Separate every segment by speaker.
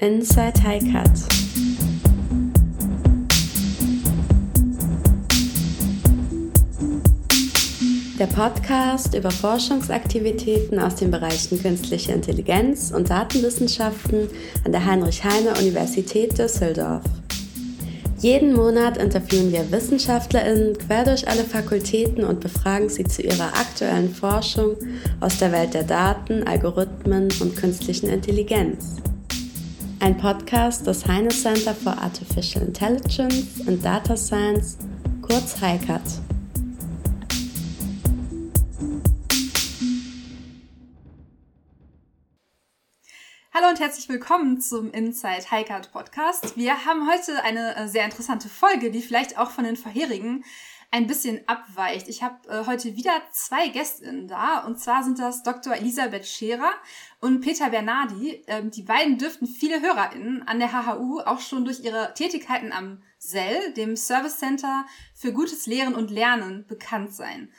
Speaker 1: Inside Highcut. Der Podcast über Forschungsaktivitäten aus den Bereichen künstliche Intelligenz und Datenwissenschaften an der Heinrich-Heine-Universität Düsseldorf. Jeden Monat interviewen wir WissenschaftlerInnen quer durch alle Fakultäten und befragen sie zu ihrer aktuellen Forschung aus der Welt der Daten, Algorithmen und künstlichen Intelligenz. Ein Podcast des Heine Center for Artificial Intelligence and Data Science, kurz HICAT.
Speaker 2: Hallo und herzlich willkommen zum Inside Highcard Podcast. Wir haben heute eine äh, sehr interessante Folge, die vielleicht auch von den vorherigen ein bisschen abweicht. Ich habe äh, heute wieder zwei Gästinnen da und zwar sind das Dr. Elisabeth Scherer und Peter Bernardi. Ähm, die beiden dürften viele HörerInnen an der HHU auch schon durch ihre Tätigkeiten am SEL, dem Service Center für gutes Lehren und Lernen, bekannt sein.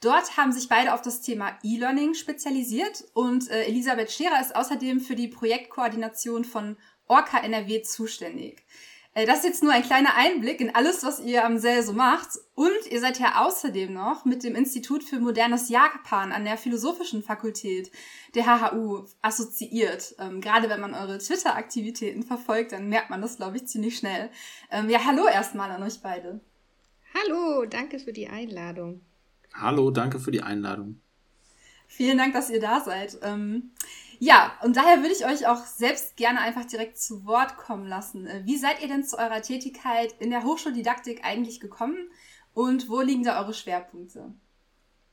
Speaker 2: Dort haben sich beide auf das Thema E-Learning spezialisiert und äh, Elisabeth Scherer ist außerdem für die Projektkoordination von Orca NRW zuständig. Äh, das ist jetzt nur ein kleiner Einblick in alles, was ihr am SEL so macht. Und ihr seid ja außerdem noch mit dem Institut für modernes Japan an der Philosophischen Fakultät der HHU assoziiert. Ähm, gerade wenn man eure Twitter-Aktivitäten verfolgt, dann merkt man das, glaube ich, ziemlich schnell. Ähm, ja, hallo erstmal an euch beide.
Speaker 3: Hallo, danke für die Einladung.
Speaker 4: Hallo, danke für die Einladung.
Speaker 2: Vielen Dank, dass ihr da seid. Ähm, ja, und daher würde ich euch auch selbst gerne einfach direkt zu Wort kommen lassen. Äh, wie seid ihr denn zu eurer Tätigkeit in der Hochschuldidaktik eigentlich gekommen und wo liegen da eure Schwerpunkte?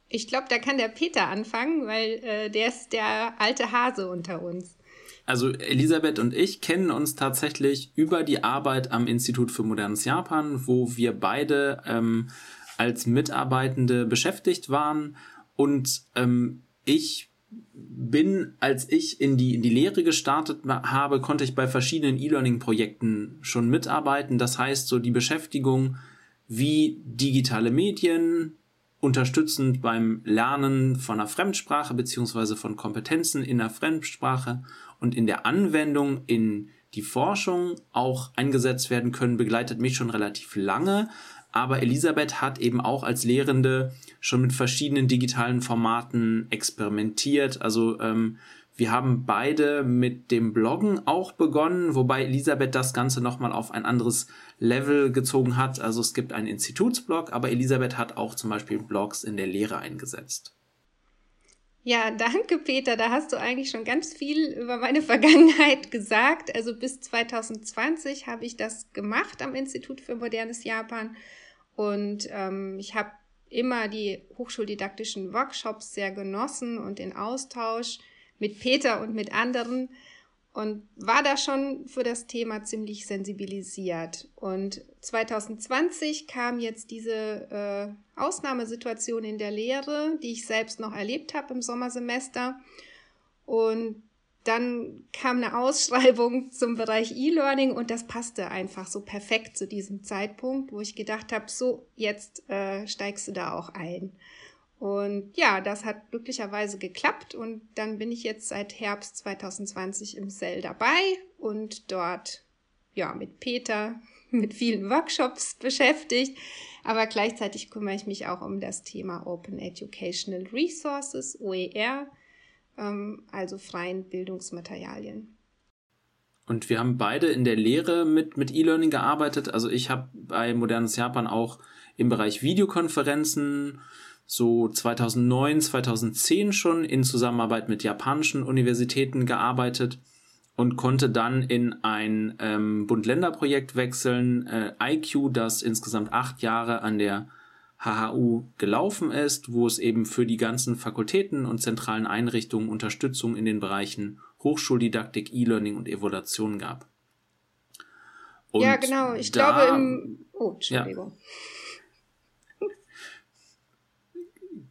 Speaker 3: Ich glaube, da kann der Peter anfangen, weil äh, der ist der alte Hase unter uns.
Speaker 4: Also Elisabeth und ich kennen uns tatsächlich über die Arbeit am Institut für modernes Japan, wo wir beide ähm, als Mitarbeitende beschäftigt waren. Und ähm, ich bin, als ich in die, in die Lehre gestartet habe, konnte ich bei verschiedenen E-Learning-Projekten schon mitarbeiten. Das heißt, so die Beschäftigung, wie digitale Medien unterstützend beim Lernen von einer Fremdsprache beziehungsweise von Kompetenzen in der Fremdsprache und in der Anwendung in die Forschung auch eingesetzt werden können, begleitet mich schon relativ lange. Aber Elisabeth hat eben auch als Lehrende schon mit verschiedenen digitalen Formaten experimentiert. Also ähm, wir haben beide mit dem Bloggen auch begonnen, wobei Elisabeth das Ganze nochmal auf ein anderes Level gezogen hat. Also es gibt einen Institutsblog, aber Elisabeth hat auch zum Beispiel Blogs in der Lehre eingesetzt.
Speaker 3: Ja, danke Peter. Da hast du eigentlich schon ganz viel über meine Vergangenheit gesagt. Also bis 2020 habe ich das gemacht am Institut für modernes Japan und ähm, ich habe immer die hochschuldidaktischen Workshops sehr genossen und den Austausch mit Peter und mit anderen und war da schon für das Thema ziemlich sensibilisiert. Und 2020 kam jetzt diese äh, Ausnahmesituation in der Lehre, die ich selbst noch erlebt habe im Sommersemester. Und dann kam eine Ausschreibung zum Bereich E-Learning und das passte einfach so perfekt zu diesem Zeitpunkt, wo ich gedacht habe, so jetzt äh, steigst du da auch ein. Und ja, das hat glücklicherweise geklappt und dann bin ich jetzt seit Herbst 2020 im Cell dabei und dort ja mit Peter mit vielen Workshops beschäftigt, aber gleichzeitig kümmere ich mich auch um das Thema Open Educational Resources, OER, ähm, also freien Bildungsmaterialien.
Speaker 4: Und wir haben beide in der Lehre mit, mit E-Learning gearbeitet. Also ich habe bei Modernes Japan auch im Bereich Videokonferenzen so 2009, 2010 schon in Zusammenarbeit mit japanischen Universitäten gearbeitet und konnte dann in ein ähm, Bund-Länder-Projekt wechseln, äh, IQ, das insgesamt acht Jahre an der HHU gelaufen ist, wo es eben für die ganzen Fakultäten und zentralen Einrichtungen Unterstützung in den Bereichen Hochschuldidaktik, E-Learning und Evaluation gab.
Speaker 3: Und ja, genau. Ich da, glaube im. Oh, Entschuldigung.
Speaker 4: Ja.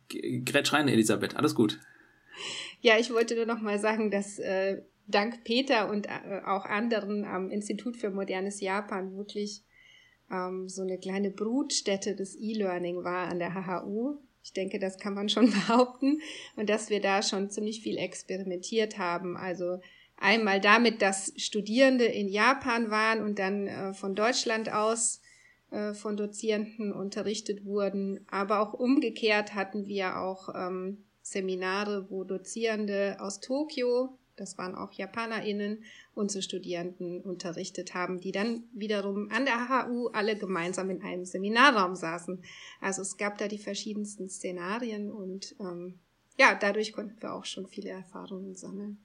Speaker 4: Grätsch rein, Elisabeth, alles gut.
Speaker 3: Ja, ich wollte nur noch mal sagen, dass äh, dank Peter und äh, auch anderen am Institut für modernes Japan wirklich ähm, so eine kleine Brutstätte des E-Learning war an der HHU. Ich denke, das kann man schon behaupten und dass wir da schon ziemlich viel experimentiert haben. Also Einmal damit, dass Studierende in Japan waren und dann äh, von Deutschland aus äh, von Dozierenden unterrichtet wurden, aber auch umgekehrt hatten wir auch ähm, Seminare, wo Dozierende aus Tokio, das waren auch JapanerInnen, unsere Studierenden unterrichtet haben, die dann wiederum an der HU alle gemeinsam in einem Seminarraum saßen. Also es gab da die verschiedensten Szenarien und ähm, ja, dadurch konnten wir auch schon viele Erfahrungen sammeln.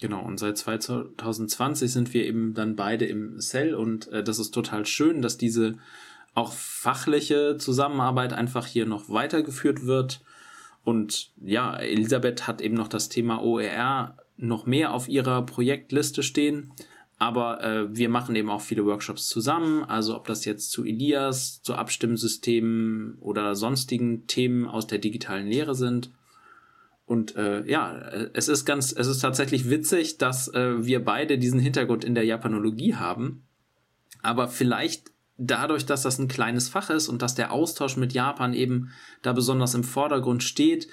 Speaker 4: Genau, und seit 2020 sind wir eben dann beide im Cell und äh, das ist total schön, dass diese auch fachliche Zusammenarbeit einfach hier noch weitergeführt wird. Und ja, Elisabeth hat eben noch das Thema OER noch mehr auf ihrer Projektliste stehen. Aber äh, wir machen eben auch viele Workshops zusammen. Also ob das jetzt zu Elias, zu Abstimmsystemen oder sonstigen Themen aus der digitalen Lehre sind. Und äh, ja, es ist ganz, es ist tatsächlich witzig, dass äh, wir beide diesen Hintergrund in der Japanologie haben. Aber vielleicht dadurch, dass das ein kleines Fach ist und dass der Austausch mit Japan eben da besonders im Vordergrund steht,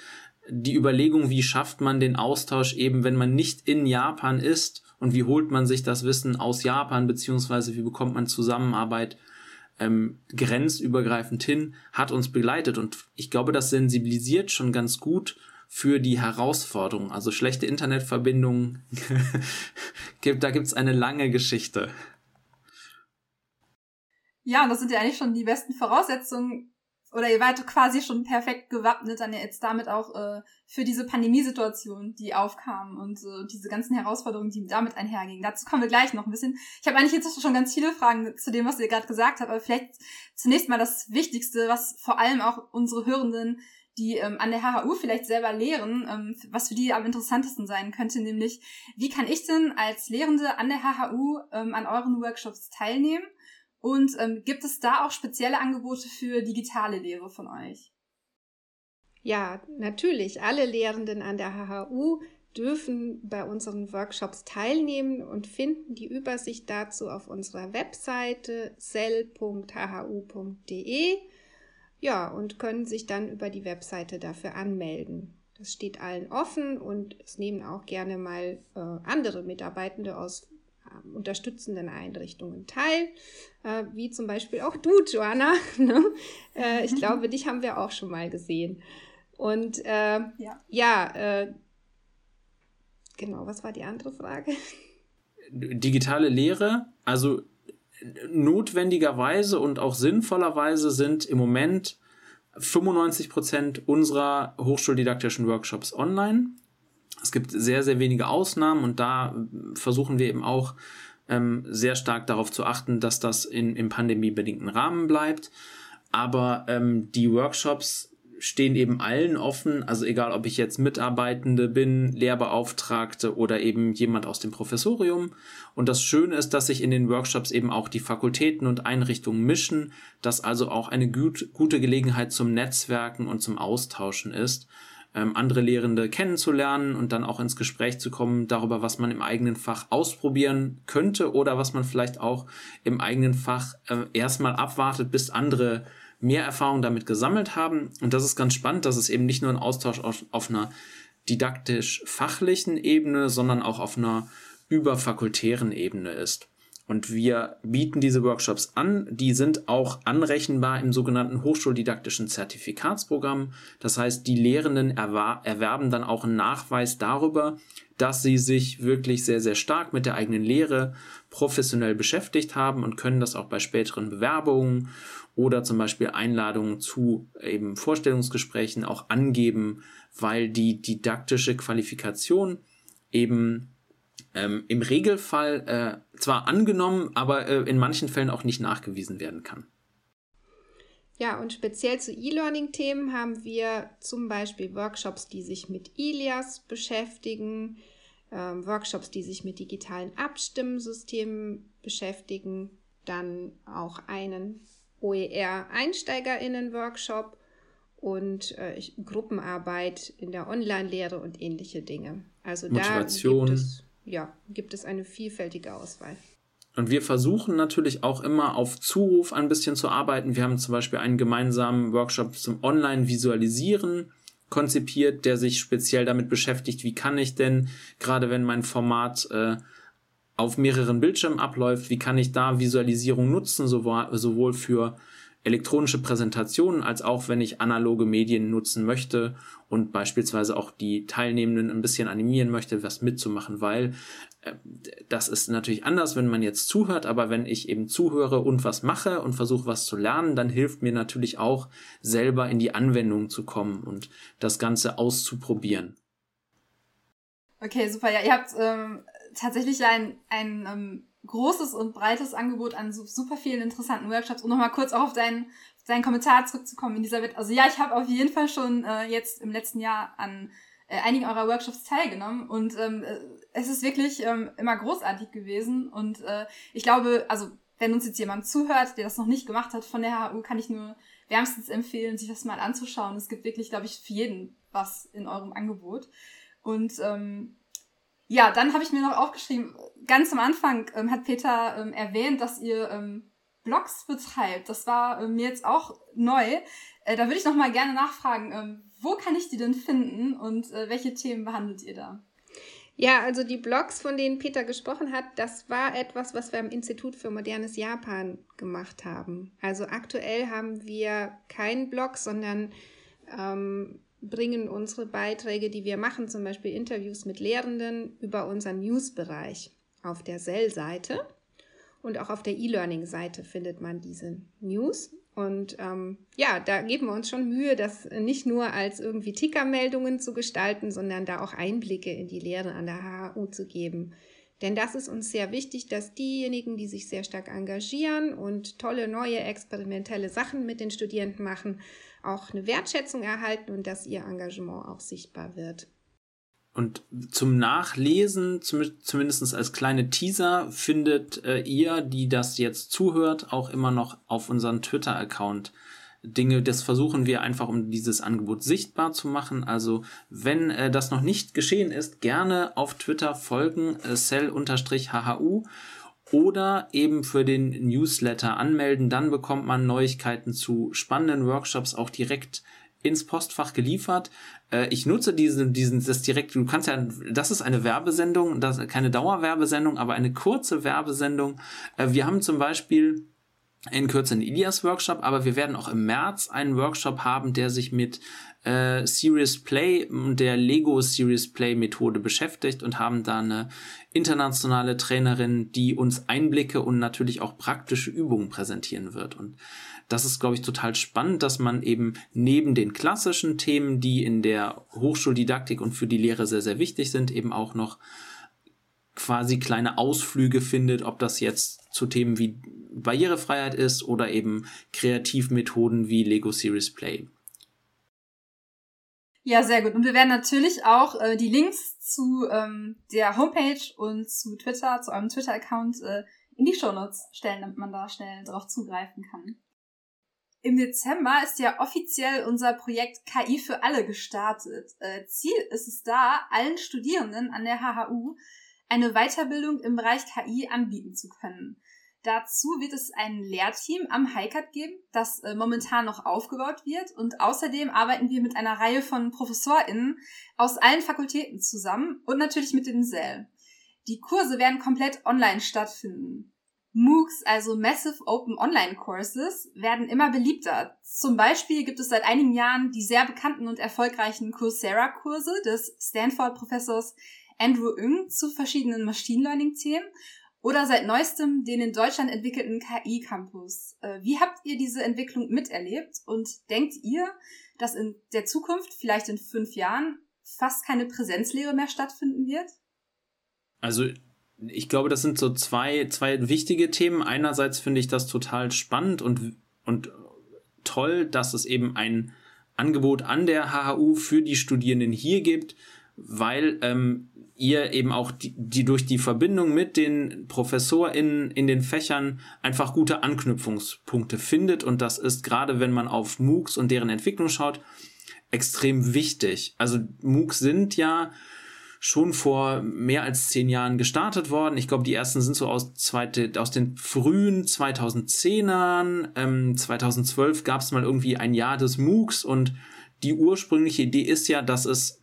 Speaker 4: die Überlegung, wie schafft man den Austausch eben, wenn man nicht in Japan ist und wie holt man sich das Wissen aus Japan, beziehungsweise wie bekommt man Zusammenarbeit ähm, grenzübergreifend hin, hat uns begleitet. Und ich glaube, das sensibilisiert schon ganz gut für die Herausforderungen. Also schlechte Internetverbindungen, da gibt's eine lange Geschichte.
Speaker 2: Ja, und das sind ja eigentlich schon die besten Voraussetzungen, oder ihr wart quasi schon perfekt gewappnet dann jetzt damit auch äh, für diese Pandemiesituation, die aufkam und äh, diese ganzen Herausforderungen, die damit einhergingen. Dazu kommen wir gleich noch ein bisschen. Ich habe eigentlich jetzt schon ganz viele Fragen zu dem, was ihr gerade gesagt habt, aber vielleicht zunächst mal das Wichtigste, was vor allem auch unsere Hörenden die ähm, an der HHU vielleicht selber lehren, ähm, was für die am interessantesten sein könnte, nämlich wie kann ich denn als Lehrende an der HHU ähm, an euren Workshops teilnehmen? Und ähm, gibt es da auch spezielle Angebote für digitale Lehre von euch?
Speaker 3: Ja, natürlich. Alle Lehrenden an der HHU dürfen bei unseren Workshops teilnehmen und finden die Übersicht dazu auf unserer Webseite cell.hhu.de ja, und können sich dann über die Webseite dafür anmelden. Das steht allen offen und es nehmen auch gerne mal äh, andere Mitarbeitende aus äh, unterstützenden Einrichtungen teil, äh, wie zum Beispiel auch du, Joanna. Ne? Äh, ich glaube, dich haben wir auch schon mal gesehen. Und äh, ja, ja äh, genau, was war die andere Frage?
Speaker 4: Digitale Lehre, also notwendigerweise und auch sinnvollerweise sind im Moment 95 Prozent unserer hochschuldidaktischen Workshops online. Es gibt sehr, sehr wenige Ausnahmen und da versuchen wir eben auch ähm, sehr stark darauf zu achten, dass das in, im pandemiebedingten Rahmen bleibt. Aber ähm, die Workshops stehen eben allen offen, also egal ob ich jetzt Mitarbeitende bin, Lehrbeauftragte oder eben jemand aus dem Professorium. Und das Schöne ist, dass sich in den Workshops eben auch die Fakultäten und Einrichtungen mischen, dass also auch eine gut, gute Gelegenheit zum Netzwerken und zum Austauschen ist, ähm, andere Lehrende kennenzulernen und dann auch ins Gespräch zu kommen darüber, was man im eigenen Fach ausprobieren könnte oder was man vielleicht auch im eigenen Fach äh, erstmal abwartet, bis andere mehr Erfahrung damit gesammelt haben. Und das ist ganz spannend, dass es eben nicht nur ein Austausch auf, auf einer didaktisch-fachlichen Ebene, sondern auch auf einer überfakultären Ebene ist. Und wir bieten diese Workshops an. Die sind auch anrechenbar im sogenannten hochschuldidaktischen Zertifikatsprogramm. Das heißt, die Lehrenden erwerben dann auch einen Nachweis darüber, dass sie sich wirklich sehr, sehr stark mit der eigenen Lehre professionell beschäftigt haben und können das auch bei späteren Bewerbungen oder zum Beispiel Einladungen zu eben Vorstellungsgesprächen auch angeben, weil die didaktische Qualifikation eben ähm, im Regelfall äh, zwar angenommen, aber äh, in manchen Fällen auch nicht nachgewiesen werden kann.
Speaker 3: Ja, und speziell zu E-Learning-Themen haben wir zum Beispiel Workshops, die sich mit Ilias beschäftigen, ähm, Workshops, die sich mit digitalen Abstimmsystemen beschäftigen, dann auch einen OER-EinsteigerInnen-Workshop und äh, Gruppenarbeit in der Online-Lehre und ähnliche Dinge. Also Motivation. da gibt es, ja, gibt es eine vielfältige Auswahl.
Speaker 4: Und wir versuchen natürlich auch immer auf Zuruf ein bisschen zu arbeiten. Wir haben zum Beispiel einen gemeinsamen Workshop zum Online-Visualisieren konzipiert, der sich speziell damit beschäftigt, wie kann ich denn, gerade wenn mein Format äh, auf mehreren Bildschirmen abläuft, wie kann ich da Visualisierung nutzen, sowohl, für elektronische Präsentationen als auch wenn ich analoge Medien nutzen möchte und beispielsweise auch die Teilnehmenden ein bisschen animieren möchte, was mitzumachen, weil äh, das ist natürlich anders, wenn man jetzt zuhört, aber wenn ich eben zuhöre und was mache und versuche was zu lernen, dann hilft mir natürlich auch selber in die Anwendung zu kommen und das Ganze auszuprobieren.
Speaker 2: Okay, super. Ja, ihr habt ähm, tatsächlich ein, ein ähm, großes und breites Angebot an super vielen interessanten Workshops. Um nochmal kurz auch auf deinen, deinen Kommentar zurückzukommen Welt. Also ja, ich habe auf jeden Fall schon äh, jetzt im letzten Jahr an äh, einigen eurer Workshops teilgenommen und ähm, äh, es ist wirklich ähm, immer großartig gewesen und äh, ich glaube, also wenn uns jetzt jemand zuhört, der das noch nicht gemacht hat von der HU, kann ich nur wärmstens empfehlen, sich das mal anzuschauen. Es gibt wirklich, glaube ich, für jeden was in eurem Angebot. Und ähm, ja, dann habe ich mir noch aufgeschrieben, ganz am Anfang ähm, hat Peter ähm, erwähnt, dass ihr ähm, Blogs betreibt. Das war ähm, mir jetzt auch neu. Äh, da würde ich noch mal gerne nachfragen, ähm, wo kann ich die denn finden und äh, welche Themen behandelt ihr da?
Speaker 3: Ja, also die Blogs, von denen Peter gesprochen hat, das war etwas, was wir am Institut für modernes Japan gemacht haben. Also aktuell haben wir keinen Blog, sondern ähm, bringen unsere Beiträge, die wir machen, zum Beispiel Interviews mit Lehrenden, über unseren News-Bereich auf der Cell-Seite. Und auch auf der E-Learning-Seite findet man diese News. Und ähm, ja, da geben wir uns schon Mühe, das nicht nur als irgendwie Tickermeldungen zu gestalten, sondern da auch Einblicke in die Lehre an der HHU zu geben. Denn das ist uns sehr wichtig, dass diejenigen, die sich sehr stark engagieren und tolle neue experimentelle Sachen mit den Studierenden machen, auch eine Wertschätzung erhalten und dass ihr Engagement auch sichtbar wird.
Speaker 4: Und zum Nachlesen, zum, zumindest als kleine Teaser, findet äh, ihr, die das jetzt zuhört, auch immer noch auf unserem Twitter-Account Dinge. Das versuchen wir einfach, um dieses Angebot sichtbar zu machen. Also wenn äh, das noch nicht geschehen ist, gerne auf Twitter folgen, äh, cell-hhu oder eben für den Newsletter anmelden. Dann bekommt man Neuigkeiten zu spannenden Workshops auch direkt ins Postfach geliefert. Äh, ich nutze diesen, diesen, das direkt, du kannst ja, das ist eine Werbesendung, das keine Dauerwerbesendung, aber eine kurze Werbesendung. Äh, wir haben zum Beispiel in Kürze einen Ilias Workshop, aber wir werden auch im März einen Workshop haben, der sich mit äh, Serious Play der Lego Serious Play Methode beschäftigt und haben da eine internationale Trainerin, die uns Einblicke und natürlich auch praktische Übungen präsentieren wird. Und das ist, glaube ich, total spannend, dass man eben neben den klassischen Themen, die in der Hochschuldidaktik und für die Lehre sehr, sehr wichtig sind, eben auch noch quasi kleine Ausflüge findet, ob das jetzt zu Themen wie Barrierefreiheit ist oder eben Kreativmethoden wie Lego Series Play.
Speaker 2: Ja, sehr gut. Und wir werden natürlich auch äh, die Links zu ähm, der Homepage und zu Twitter, zu eurem Twitter-Account äh, in die Shownotes stellen, damit man da schnell drauf zugreifen kann. Im Dezember ist ja offiziell unser Projekt KI für alle gestartet. Äh, Ziel ist es da, allen Studierenden an der HHU eine Weiterbildung im Bereich KI anbieten zu können. Dazu wird es ein Lehrteam am HiCAT geben, das äh, momentan noch aufgebaut wird. Und außerdem arbeiten wir mit einer Reihe von ProfessorInnen aus allen Fakultäten zusammen und natürlich mit dem SEL. Die Kurse werden komplett online stattfinden. MOOCs, also Massive Open Online Courses, werden immer beliebter. Zum Beispiel gibt es seit einigen Jahren die sehr bekannten und erfolgreichen Coursera-Kurse des Stanford-Professors Andrew Ng zu verschiedenen Machine Learning-Themen oder seit neuestem den in Deutschland entwickelten KI-Campus. Äh, wie habt ihr diese Entwicklung miterlebt und denkt ihr, dass in der Zukunft, vielleicht in fünf Jahren, fast keine Präsenzlehre mehr stattfinden wird?
Speaker 4: Also ich glaube, das sind so zwei, zwei wichtige Themen. Einerseits finde ich das total spannend und, und toll, dass es eben ein Angebot an der HHU für die Studierenden hier gibt, weil ähm, ihr eben auch die, die durch die Verbindung mit den ProfessorInnen in den Fächern einfach gute Anknüpfungspunkte findet. Und das ist gerade, wenn man auf MOOCs und deren Entwicklung schaut, extrem wichtig. Also MOOCs sind ja schon vor mehr als zehn Jahren gestartet worden. Ich glaube, die ersten sind so aus, zweite, aus den frühen 2010ern. Ähm, 2012 gab es mal irgendwie ein Jahr des MOOCs und die ursprüngliche Idee ist ja, dass es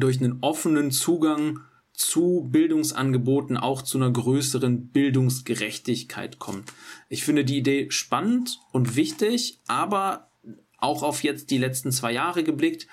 Speaker 4: durch einen offenen Zugang zu Bildungsangeboten auch zu einer größeren Bildungsgerechtigkeit kommt. Ich finde die Idee spannend und wichtig, aber auch auf jetzt die letzten zwei Jahre geblickt,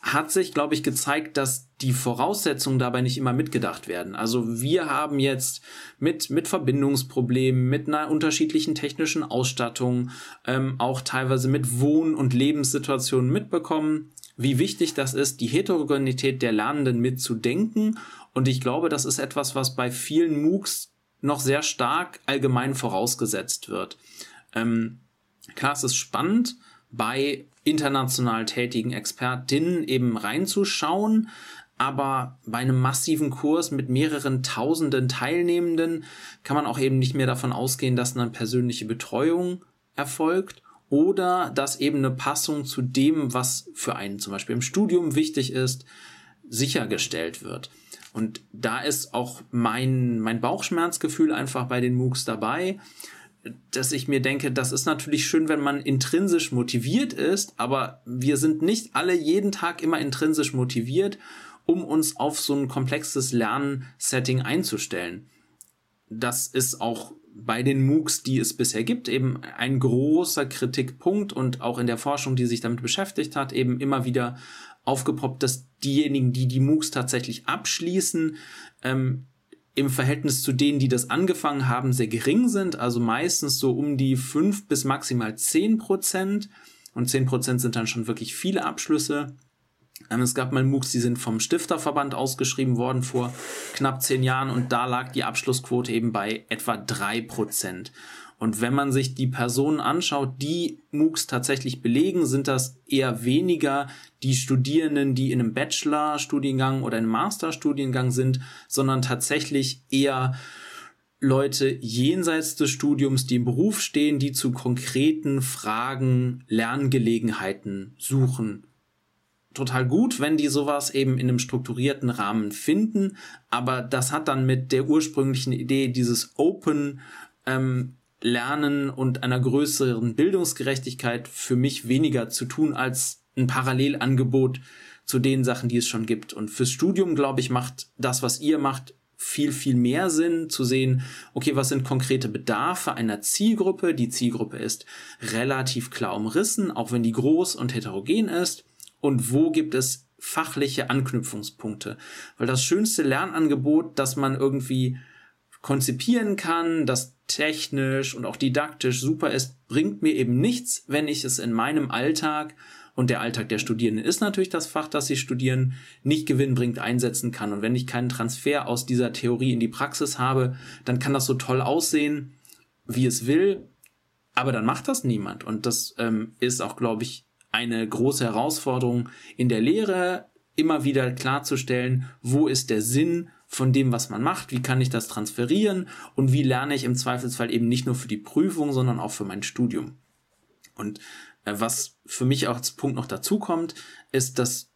Speaker 4: hat sich, glaube ich, gezeigt, dass die Voraussetzungen dabei nicht immer mitgedacht werden. Also wir haben jetzt mit, mit Verbindungsproblemen, mit einer unterschiedlichen technischen Ausstattung, ähm, auch teilweise mit Wohn- und Lebenssituationen mitbekommen, wie wichtig das ist, die Heterogenität der Lernenden mitzudenken. Und ich glaube, das ist etwas, was bei vielen MOOCs noch sehr stark allgemein vorausgesetzt wird. Ähm, klar, es ist spannend, bei international tätigen Expertinnen eben reinzuschauen. Aber bei einem massiven Kurs mit mehreren tausenden Teilnehmenden kann man auch eben nicht mehr davon ausgehen, dass eine persönliche Betreuung erfolgt oder dass eben eine Passung zu dem, was für einen zum Beispiel im Studium wichtig ist, sichergestellt wird. Und da ist auch mein, mein Bauchschmerzgefühl einfach bei den MOOCs dabei dass ich mir denke, das ist natürlich schön, wenn man intrinsisch motiviert ist, aber wir sind nicht alle jeden Tag immer intrinsisch motiviert, um uns auf so ein komplexes Lernsetting einzustellen. Das ist auch bei den MOOCs, die es bisher gibt, eben ein großer Kritikpunkt und auch in der Forschung, die sich damit beschäftigt hat, eben immer wieder aufgepoppt, dass diejenigen, die die MOOCs tatsächlich abschließen, ähm, im Verhältnis zu denen, die das angefangen haben, sehr gering sind, also meistens so um die fünf bis maximal zehn Prozent. Und zehn Prozent sind dann schon wirklich viele Abschlüsse. Ähm, es gab mal MOOCs, die sind vom Stifterverband ausgeschrieben worden vor knapp zehn Jahren und da lag die Abschlussquote eben bei etwa drei Prozent. Und wenn man sich die Personen anschaut, die MOOCs tatsächlich belegen, sind das eher weniger die Studierenden, die in einem Bachelor-Studiengang oder einem Master-Studiengang sind, sondern tatsächlich eher Leute jenseits des Studiums, die im Beruf stehen, die zu konkreten Fragen Lerngelegenheiten suchen. Total gut, wenn die sowas eben in einem strukturierten Rahmen finden, aber das hat dann mit der ursprünglichen Idee dieses Open ähm, Lernen und einer größeren Bildungsgerechtigkeit für mich weniger zu tun als ein Parallelangebot zu den Sachen, die es schon gibt. Und fürs Studium, glaube ich, macht das, was ihr macht, viel, viel mehr Sinn zu sehen, okay, was sind konkrete Bedarfe einer Zielgruppe? Die Zielgruppe ist relativ klar umrissen, auch wenn die groß und heterogen ist. Und wo gibt es fachliche Anknüpfungspunkte? Weil das schönste Lernangebot, das man irgendwie konzipieren kann, das technisch und auch didaktisch super ist, bringt mir eben nichts, wenn ich es in meinem Alltag und der Alltag der Studierenden ist natürlich das Fach, das sie studieren, nicht gewinnbringend einsetzen kann. Und wenn ich keinen Transfer aus dieser Theorie in die Praxis habe, dann kann das so toll aussehen, wie es will, aber dann macht das niemand. Und das ähm, ist auch, glaube ich, eine große Herausforderung in der Lehre, immer wieder klarzustellen, wo ist der Sinn von dem, was man macht, wie kann ich das transferieren und wie lerne ich im Zweifelsfall eben nicht nur für die Prüfung, sondern auch für mein Studium. Und äh, was für mich auch als Punkt noch dazu kommt, ist, dass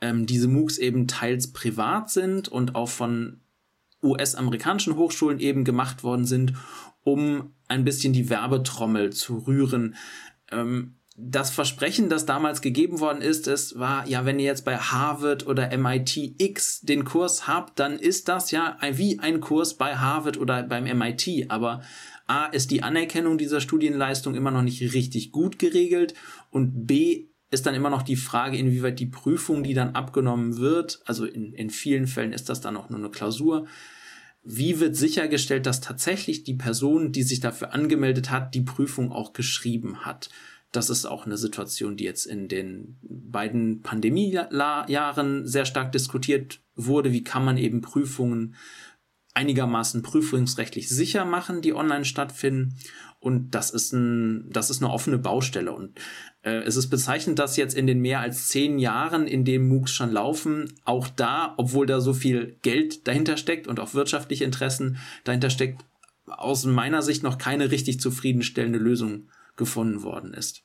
Speaker 4: ähm, diese MOOCs eben teils privat sind und auch von US-amerikanischen Hochschulen eben gemacht worden sind, um ein bisschen die Werbetrommel zu rühren. Ähm, das Versprechen, das damals gegeben worden ist, es war, ja, wenn ihr jetzt bei Harvard oder MIT X den Kurs habt, dann ist das ja wie ein Kurs bei Harvard oder beim MIT. Aber A ist die Anerkennung dieser Studienleistung immer noch nicht richtig gut geregelt und B ist dann immer noch die Frage, inwieweit die Prüfung, die dann abgenommen wird, also in, in vielen Fällen ist das dann auch nur eine Klausur, wie wird sichergestellt, dass tatsächlich die Person, die sich dafür angemeldet hat, die Prüfung auch geschrieben hat? Das ist auch eine Situation, die jetzt in den beiden Pandemiejahren sehr stark diskutiert wurde. Wie kann man eben Prüfungen einigermaßen prüfungsrechtlich sicher machen, die online stattfinden? Und das ist ein, das ist eine offene Baustelle. Und äh, es ist bezeichnend, dass jetzt in den mehr als zehn Jahren, in dem MOOCs schon laufen, auch da, obwohl da so viel Geld dahinter steckt und auch wirtschaftliche Interessen dahinter steckt, aus meiner Sicht noch keine richtig zufriedenstellende Lösung gefunden worden ist.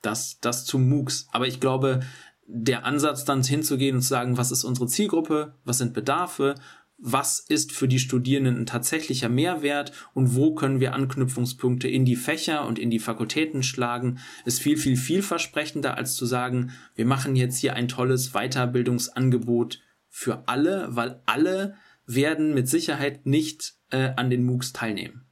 Speaker 4: Das, das zu MOOCs. Aber ich glaube, der Ansatz dann hinzugehen und zu sagen, was ist unsere Zielgruppe, was sind Bedarfe was ist für die Studierenden ein tatsächlicher Mehrwert und wo können wir Anknüpfungspunkte in die Fächer und in die Fakultäten schlagen, ist viel, viel vielversprechender, als zu sagen, wir machen jetzt hier ein tolles Weiterbildungsangebot für alle, weil alle werden mit Sicherheit nicht äh, an den MOOCs teilnehmen.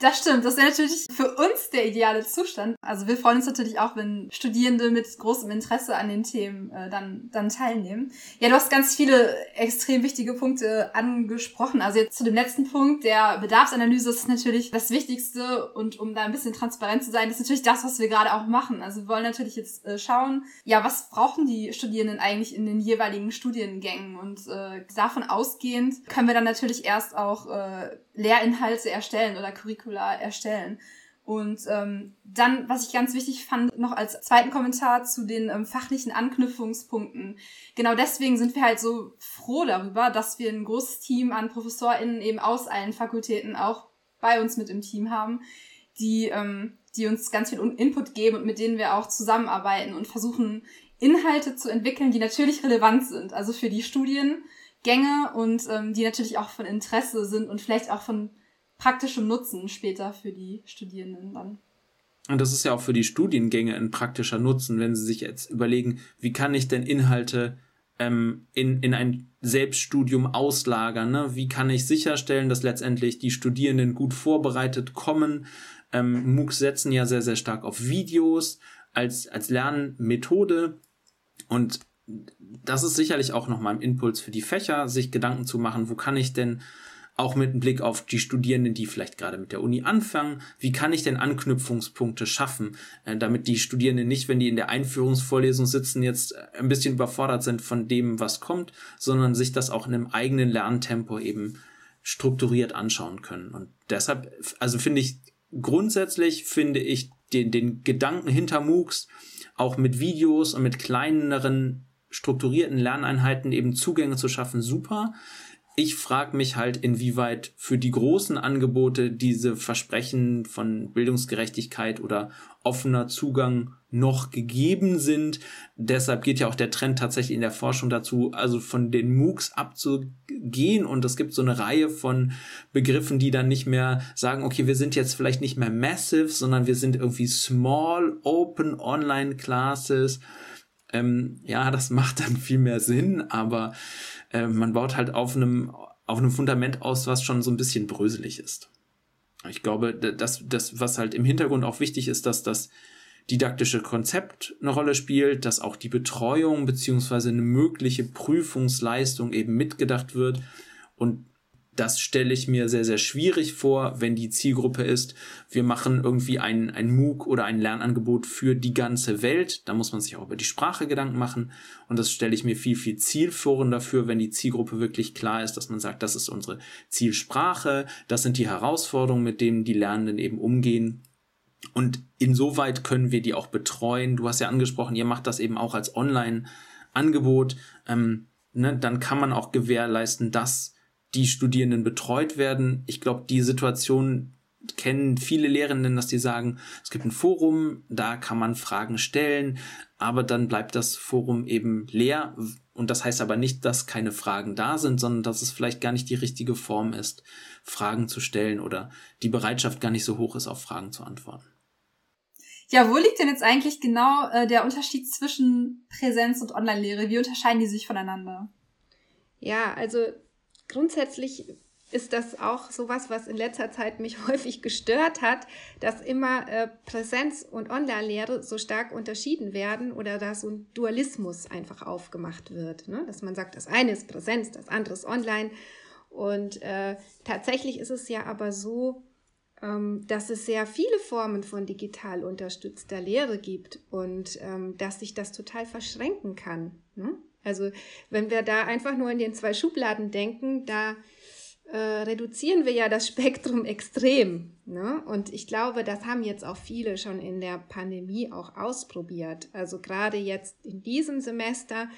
Speaker 2: Das stimmt, das wäre natürlich für uns der ideale Zustand. Also wir freuen uns natürlich auch, wenn Studierende mit großem Interesse an den Themen äh, dann, dann teilnehmen. Ja, du hast ganz viele extrem wichtige Punkte angesprochen. Also jetzt zu dem letzten Punkt, der Bedarfsanalyse ist natürlich das Wichtigste und um da ein bisschen transparent zu sein, ist natürlich das, was wir gerade auch machen. Also wir wollen natürlich jetzt äh, schauen, ja, was brauchen die Studierenden eigentlich in den jeweiligen Studiengängen und äh, davon ausgehend können wir dann natürlich erst auch äh, Lehrinhalte erstellen oder Curricula erstellen. Und ähm, dann, was ich ganz wichtig fand, noch als zweiten Kommentar zu den ähm, fachlichen Anknüpfungspunkten. Genau deswegen sind wir halt so froh darüber, dass wir ein großes Team an ProfessorInnen eben aus allen Fakultäten auch bei uns mit im Team haben, die, ähm, die uns ganz viel Input geben und mit denen wir auch zusammenarbeiten und versuchen, Inhalte zu entwickeln, die natürlich relevant sind. Also für die Studien, Gänge und ähm, die natürlich auch von Interesse sind und vielleicht auch von praktischem Nutzen später für die Studierenden dann.
Speaker 4: Und das ist ja auch für die Studiengänge ein praktischer Nutzen, wenn sie sich jetzt überlegen, wie kann ich denn Inhalte ähm, in, in ein Selbststudium auslagern? Ne? Wie kann ich sicherstellen, dass letztendlich die Studierenden gut vorbereitet kommen? Ähm, MOOCs setzen ja sehr, sehr stark auf Videos als, als Lernmethode. Und das ist sicherlich auch nochmal ein Impuls für die Fächer, sich Gedanken zu machen, wo kann ich denn auch mit einem Blick auf die Studierenden, die vielleicht gerade mit der Uni anfangen, wie kann ich denn Anknüpfungspunkte schaffen, äh, damit die Studierenden nicht, wenn die in der Einführungsvorlesung sitzen, jetzt ein bisschen überfordert sind von dem, was kommt, sondern sich das auch in einem eigenen Lerntempo eben strukturiert anschauen können. Und deshalb, also finde ich, grundsätzlich finde ich den, den Gedanken hinter MOOCs auch mit Videos und mit kleineren strukturierten Lerneinheiten eben Zugänge zu schaffen, super. Ich frage mich halt, inwieweit für die großen Angebote diese Versprechen von Bildungsgerechtigkeit oder offener Zugang noch gegeben sind. Deshalb geht ja auch der Trend tatsächlich in der Forschung dazu, also von den MOOCs abzugehen. Und es gibt so eine Reihe von Begriffen, die dann nicht mehr sagen, okay, wir sind jetzt vielleicht nicht mehr massive, sondern wir sind irgendwie small, open online classes ähm, ja, das macht dann viel mehr Sinn, aber äh, man baut halt auf einem, auf einem Fundament aus, was schon so ein bisschen bröselig ist. Ich glaube, das, das, was halt im Hintergrund auch wichtig ist, dass das didaktische Konzept eine Rolle spielt, dass auch die Betreuung beziehungsweise eine mögliche Prüfungsleistung eben mitgedacht wird und das stelle ich mir sehr, sehr schwierig vor, wenn die Zielgruppe ist, wir machen irgendwie ein, ein MOOC oder ein Lernangebot für die ganze Welt. Da muss man sich auch über die Sprache Gedanken machen. Und das stelle ich mir viel, viel zielführender dafür, wenn die Zielgruppe wirklich klar ist, dass man sagt, das ist unsere Zielsprache, das sind die Herausforderungen, mit denen die Lernenden eben umgehen. Und insoweit können wir die auch betreuen. Du hast ja angesprochen, ihr macht das eben auch als Online-Angebot. Ähm, ne, dann kann man auch gewährleisten, dass die Studierenden betreut werden. Ich glaube, die Situation kennen viele Lehrenden, dass die sagen, es gibt ein Forum, da kann man Fragen stellen, aber dann bleibt das Forum eben leer. Und das heißt aber nicht, dass keine Fragen da sind, sondern dass es vielleicht gar nicht die richtige Form ist, Fragen zu stellen oder die Bereitschaft gar nicht so hoch ist, auf Fragen zu antworten.
Speaker 2: Ja, wo liegt denn jetzt eigentlich genau äh, der Unterschied zwischen Präsenz und Online-Lehre? Wie unterscheiden die sich voneinander?
Speaker 3: Ja, also grundsätzlich ist das auch sowas, was in letzter Zeit mich häufig gestört hat, dass immer äh, Präsenz und Online-Lehre so stark unterschieden werden oder da so ein Dualismus einfach aufgemacht wird. Ne? Dass man sagt, das eine ist Präsenz, das andere ist Online. Und äh, tatsächlich ist es ja aber so, ähm, dass es sehr viele Formen von digital unterstützter Lehre gibt und ähm, dass sich das total verschränken kann. Ne? Also wenn wir da einfach nur in den zwei Schubladen denken, da äh, reduzieren wir ja das Spektrum extrem. Ne? Und ich glaube, das haben jetzt auch viele schon in der Pandemie auch ausprobiert. Also gerade jetzt in diesem Semester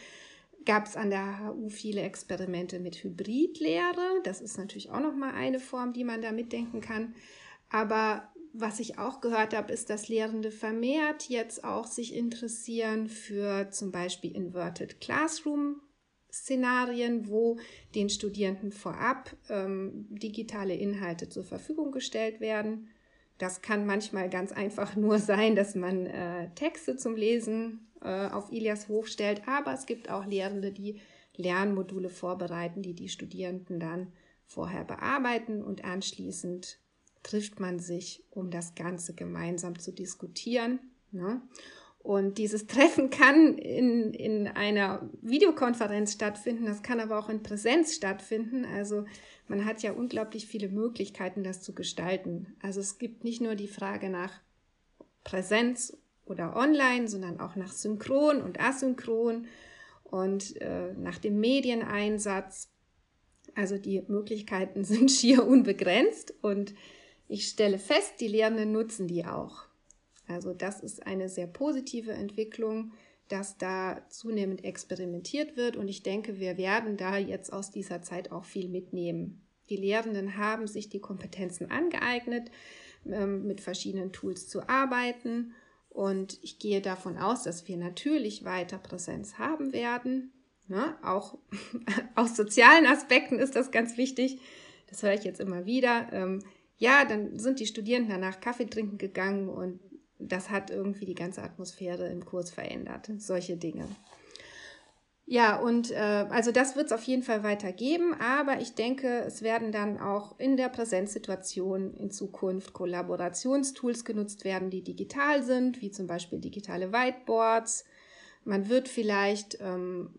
Speaker 3: gab es an der HU viele Experimente mit Hybridlehre. Das ist natürlich auch nochmal eine Form, die man da mitdenken kann. Aber was ich auch gehört habe, ist, dass Lehrende vermehrt jetzt auch sich interessieren für zum Beispiel Inverted Classroom Szenarien, wo den Studierenden vorab ähm, digitale Inhalte zur Verfügung gestellt werden. Das kann manchmal ganz einfach nur sein, dass man äh, Texte zum Lesen äh, auf Ilias Hof stellt, aber es gibt auch Lehrende, die Lernmodule vorbereiten, die die Studierenden dann vorher bearbeiten und anschließend trifft man sich, um das Ganze gemeinsam zu diskutieren. Ne? Und dieses Treffen kann in, in einer Videokonferenz stattfinden, das kann aber auch in Präsenz stattfinden. Also man hat ja unglaublich viele Möglichkeiten, das zu gestalten. Also es gibt nicht nur die Frage nach Präsenz oder online, sondern auch nach Synchron und Asynchron und äh, nach dem Medieneinsatz. Also die Möglichkeiten sind schier unbegrenzt und ich stelle fest, die Lehrenden nutzen die auch. Also das ist eine sehr positive Entwicklung, dass da zunehmend experimentiert wird und ich denke, wir werden da jetzt aus dieser Zeit auch viel mitnehmen. Die Lehrenden haben sich die Kompetenzen angeeignet, ähm, mit verschiedenen Tools zu arbeiten und ich gehe davon aus, dass wir natürlich weiter Präsenz haben werden. Ne? Auch aus sozialen Aspekten ist das ganz wichtig. Das höre ich jetzt immer wieder. Ja, dann sind die Studierenden danach Kaffee trinken gegangen und das hat irgendwie die ganze Atmosphäre im Kurs verändert. Solche Dinge. Ja, und äh, also das wird es auf jeden Fall weitergeben, aber ich denke, es werden dann auch in der Präsenzsituation in Zukunft Kollaborationstools genutzt werden, die digital sind, wie zum Beispiel digitale Whiteboards. Man wird vielleicht ähm,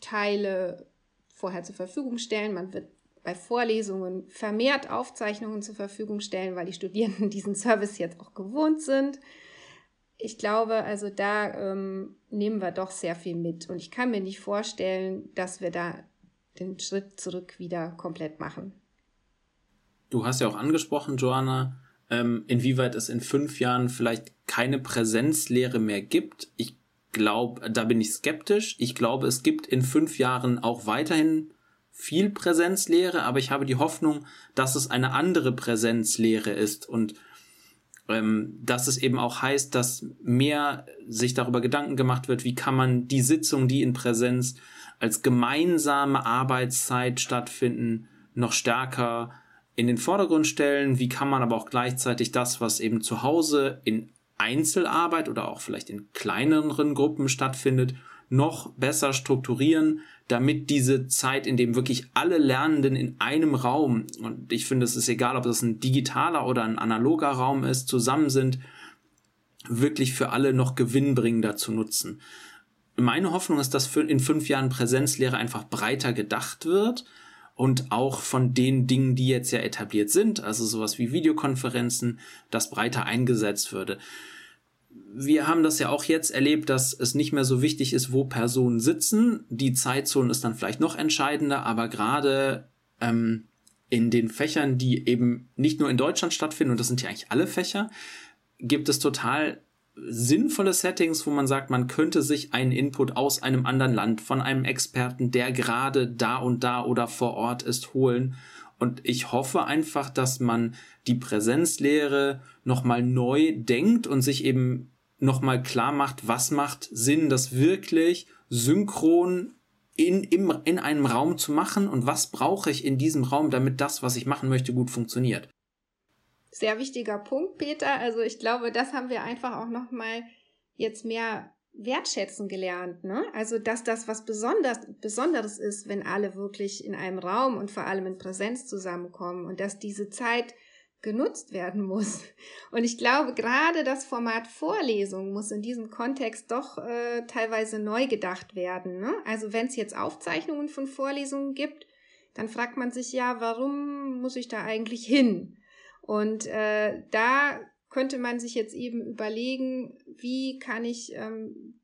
Speaker 3: Teile vorher zur Verfügung stellen, man wird bei Vorlesungen vermehrt Aufzeichnungen zur Verfügung stellen, weil die Studierenden diesen Service jetzt auch gewohnt sind ich glaube, also da ähm, nehmen wir doch sehr viel mit. Und ich kann mir nicht vorstellen, dass wir da den Schritt zurück wieder komplett machen.
Speaker 4: Du hast ja auch angesprochen, Joanna, ähm, inwieweit es in fünf Jahren vielleicht keine Präsenzlehre mehr gibt. Ich glaube, da bin ich skeptisch. Ich glaube, es gibt in fünf Jahren auch weiterhin viel Präsenzlehre, aber ich habe die Hoffnung, dass es eine andere Präsenzlehre ist und ähm, dass es eben auch heißt, dass mehr sich darüber Gedanken gemacht wird, wie kann man die Sitzung, die in Präsenz als gemeinsame Arbeitszeit stattfinden, noch stärker in den Vordergrund stellen, wie kann man aber auch gleichzeitig das, was eben zu Hause in Einzelarbeit oder auch vielleicht in kleineren Gruppen stattfindet, noch besser strukturieren, damit diese Zeit, in dem wirklich alle Lernenden in einem Raum, und ich finde, es ist egal, ob das ein digitaler oder ein analoger Raum ist, zusammen sind, wirklich für alle noch gewinnbringender zu nutzen. Meine Hoffnung ist, dass in fünf Jahren Präsenzlehre einfach breiter gedacht wird und auch von den Dingen, die jetzt ja etabliert sind, also sowas wie Videokonferenzen, das breiter eingesetzt würde wir haben das ja auch jetzt erlebt, dass es nicht mehr so wichtig ist, wo Personen sitzen. Die Zeitzone ist dann vielleicht noch entscheidender, aber gerade ähm, in den Fächern, die eben nicht nur in Deutschland stattfinden, und das sind ja eigentlich alle Fächer, gibt es total sinnvolle Settings, wo man sagt, man könnte sich einen Input aus einem anderen Land, von einem Experten, der gerade da und da oder vor Ort ist, holen. Und ich hoffe einfach, dass man die Präsenzlehre nochmal neu denkt und sich eben nochmal klar macht, was macht Sinn, das wirklich synchron in, im, in einem Raum zu machen und was brauche ich in diesem Raum, damit das, was ich machen möchte, gut funktioniert.
Speaker 3: Sehr wichtiger Punkt, Peter. Also ich glaube, das haben wir einfach auch nochmal jetzt mehr wertschätzen gelernt. Ne? Also, dass das was Besonders, Besonderes ist, wenn alle wirklich in einem Raum und vor allem in Präsenz zusammenkommen und dass diese Zeit genutzt werden muss. Und ich glaube, gerade das Format Vorlesung muss in diesem Kontext doch äh, teilweise neu gedacht werden. Ne? Also wenn es jetzt Aufzeichnungen von Vorlesungen gibt, dann fragt man sich ja, warum muss ich da eigentlich hin? Und äh, da könnte man sich jetzt eben überlegen, wie kann ich ähm,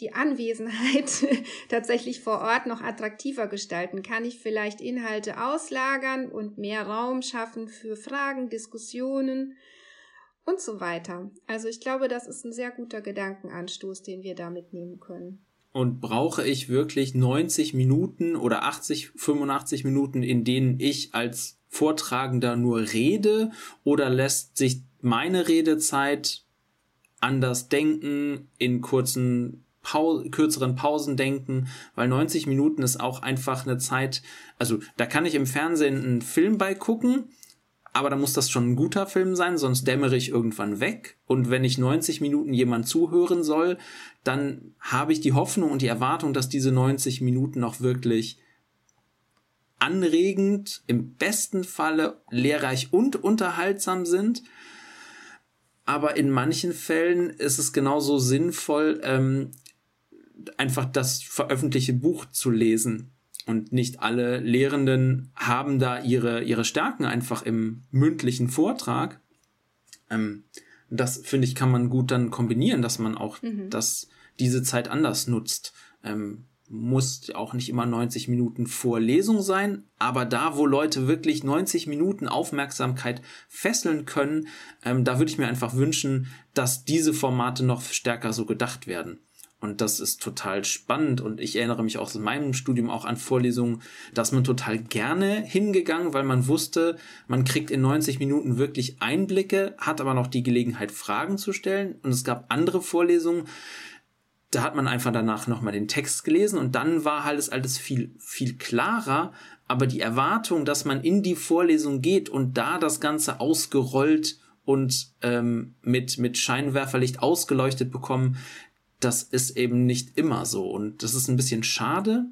Speaker 3: die Anwesenheit tatsächlich vor Ort noch attraktiver gestalten? Kann ich vielleicht Inhalte auslagern und mehr Raum schaffen für Fragen, Diskussionen und so weiter? Also ich glaube, das ist ein sehr guter Gedankenanstoß, den wir da mitnehmen können.
Speaker 4: Und brauche ich wirklich 90 Minuten oder 80, 85 Minuten, in denen ich als Vortragender nur rede oder lässt sich meine Redezeit anders denken, in kurzen Pau kürzeren Pausen denken, weil 90 Minuten ist auch einfach eine Zeit, also da kann ich im Fernsehen einen Film bei gucken, aber da muss das schon ein guter Film sein, sonst dämmere ich irgendwann weg. Und wenn ich 90 Minuten jemand zuhören soll, dann habe ich die Hoffnung und die Erwartung, dass diese 90 Minuten auch wirklich anregend, im besten Falle lehrreich und unterhaltsam sind. Aber in manchen Fällen ist es genauso sinnvoll, ähm, einfach das veröffentlichte Buch zu lesen. Und nicht alle Lehrenden haben da ihre, ihre Stärken einfach im mündlichen Vortrag. Ähm, das finde ich, kann man gut dann kombinieren, dass man auch mhm. das, diese Zeit anders nutzt. Ähm, muss auch nicht immer 90 Minuten Vorlesung sein, aber da, wo Leute wirklich 90 Minuten Aufmerksamkeit fesseln können, ähm, da würde ich mir einfach wünschen, dass diese Formate noch stärker so gedacht werden. Und das ist total spannend. Und ich erinnere mich auch aus meinem Studium auch an Vorlesungen, dass man total gerne hingegangen, weil man wusste, man kriegt in 90 Minuten wirklich Einblicke, hat aber noch die Gelegenheit, Fragen zu stellen. Und es gab andere Vorlesungen, da hat man einfach danach nochmal den Text gelesen und dann war halt alles viel, viel klarer. Aber die Erwartung, dass man in die Vorlesung geht und da das Ganze ausgerollt und ähm, mit, mit Scheinwerferlicht ausgeleuchtet bekommen, das ist eben nicht immer so. Und das ist ein bisschen schade,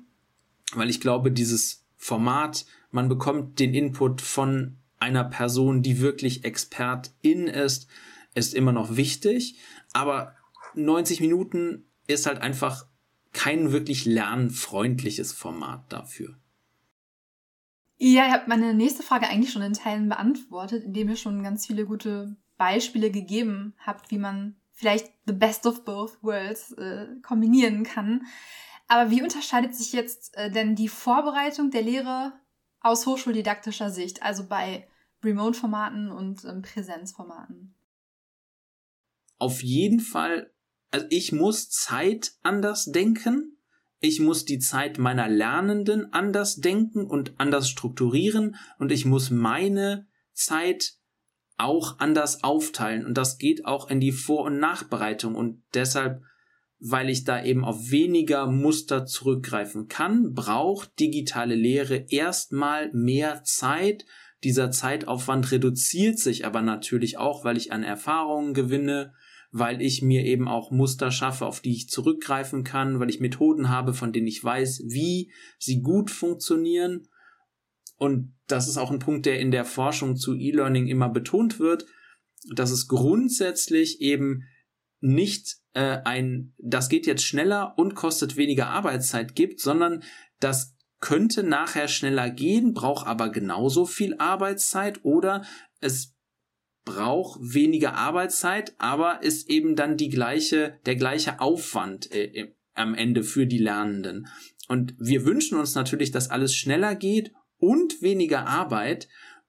Speaker 4: weil ich glaube, dieses Format, man bekommt den Input von einer Person, die wirklich Expertin ist, ist immer noch wichtig. Aber 90 Minuten ist halt einfach kein wirklich lernfreundliches Format dafür.
Speaker 2: Ja, ihr habt meine nächste Frage eigentlich schon in Teilen beantwortet, indem ihr schon ganz viele gute Beispiele gegeben habt, wie man vielleicht the best of both worlds äh, kombinieren kann. Aber wie unterscheidet sich jetzt äh, denn die Vorbereitung der Lehre aus hochschuldidaktischer Sicht, also bei Remote-Formaten und ähm, Präsenzformaten?
Speaker 4: Auf jeden Fall also ich muss Zeit anders denken. Ich muss die Zeit meiner Lernenden anders denken und anders strukturieren und ich muss meine Zeit auch anders aufteilen und das geht auch in die Vor- und Nachbereitung und deshalb, weil ich da eben auf weniger Muster zurückgreifen kann, braucht digitale Lehre erstmal mehr Zeit. Dieser Zeitaufwand reduziert sich aber natürlich auch, weil ich an Erfahrungen gewinne, weil ich mir eben auch Muster schaffe, auf die ich zurückgreifen kann, weil ich Methoden habe, von denen ich weiß, wie sie gut funktionieren. Und das ist auch ein Punkt, der in der Forschung zu E-Learning immer betont wird, dass es grundsätzlich eben nicht äh, ein, das geht jetzt schneller und kostet weniger Arbeitszeit gibt, sondern das könnte nachher schneller gehen, braucht aber genauso viel Arbeitszeit oder es braucht weniger Arbeitszeit, aber ist eben dann die gleiche, der gleiche Aufwand äh, am Ende für die Lernenden. Und wir wünschen uns natürlich, dass alles schneller geht und weniger Arbeit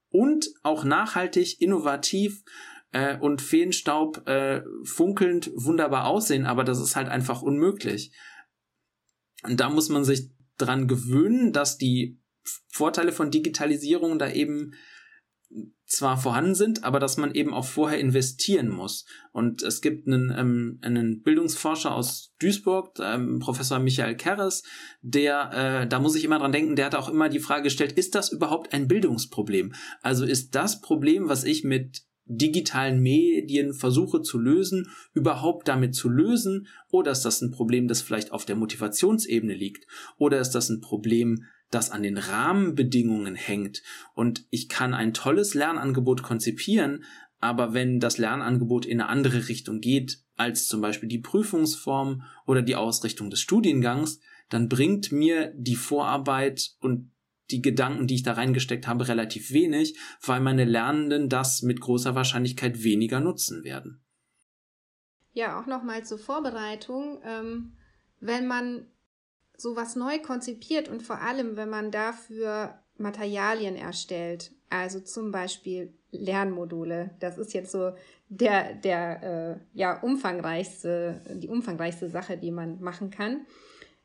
Speaker 4: und auch nachhaltig, innovativ äh, und Feenstaub äh, funkelnd wunderbar aussehen, aber das ist halt einfach unmöglich. Und da muss man sich dran gewöhnen, dass die Vorteile von Digitalisierung da eben zwar vorhanden sind, aber dass man eben auch vorher investieren muss. Und es gibt einen, ähm, einen Bildungsforscher aus Duisburg, ähm, Professor Michael Kerres, der, äh, da muss ich immer dran denken, der hat auch immer die Frage gestellt, ist das überhaupt ein Bildungsproblem? Also ist das Problem, was ich mit digitalen Medien versuche zu lösen, überhaupt damit zu lösen? Oder ist das ein Problem, das vielleicht auf der Motivationsebene liegt? Oder ist das ein Problem, das an den Rahmenbedingungen hängt. Und ich kann ein tolles Lernangebot konzipieren, aber wenn das Lernangebot in eine andere Richtung geht, als zum Beispiel die Prüfungsform oder die Ausrichtung des Studiengangs, dann bringt mir die Vorarbeit und die Gedanken, die ich da reingesteckt habe, relativ wenig, weil meine Lernenden das mit großer Wahrscheinlichkeit weniger nutzen werden.
Speaker 3: Ja, auch nochmal zur Vorbereitung. Ähm, wenn man sowas neu konzipiert und vor allem, wenn man dafür Materialien erstellt, also zum Beispiel Lernmodule, das ist jetzt so der, der äh, ja, umfangreichste, die umfangreichste Sache, die man machen kann,